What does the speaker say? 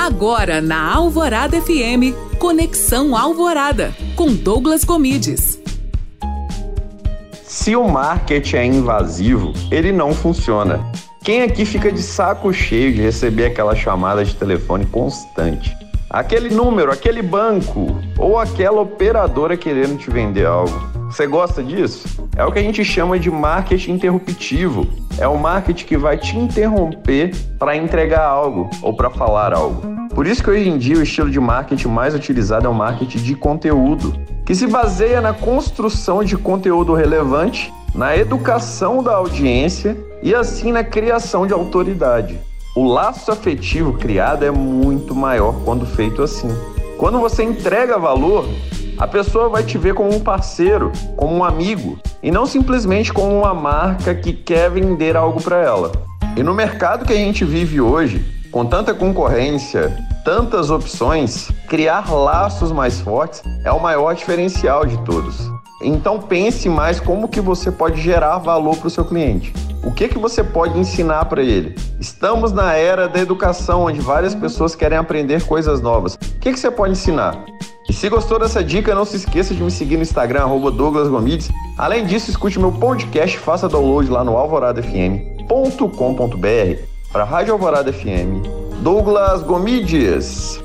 Agora na Alvorada FM, Conexão Alvorada, com Douglas Comides. Se o marketing é invasivo, ele não funciona. Quem aqui fica de saco cheio de receber aquela chamada de telefone constante? Aquele número, aquele banco ou aquela operadora querendo te vender algo. Você gosta disso? É o que a gente chama de marketing interruptivo. É o marketing que vai te interromper para entregar algo ou para falar algo. Por isso que hoje em dia o estilo de marketing mais utilizado é o marketing de conteúdo, que se baseia na construção de conteúdo relevante, na educação da audiência e assim na criação de autoridade. O laço afetivo criado é muito maior quando feito assim. Quando você entrega valor, a pessoa vai te ver como um parceiro, como um amigo, e não simplesmente como uma marca que quer vender algo para ela. E no mercado que a gente vive hoje, com tanta concorrência, tantas opções, criar laços mais fortes é o maior diferencial de todos. Então pense mais como que você pode gerar valor para o seu cliente. O que que você pode ensinar para ele? Estamos na era da educação, onde várias pessoas querem aprender coisas novas. O que que você pode ensinar? E se gostou dessa dica, não se esqueça de me seguir no Instagram, Douglas Gomides. Além disso, escute meu podcast, faça download lá no alvoradafm.com.br para Rádio Alvorada FM. Douglas Gomides.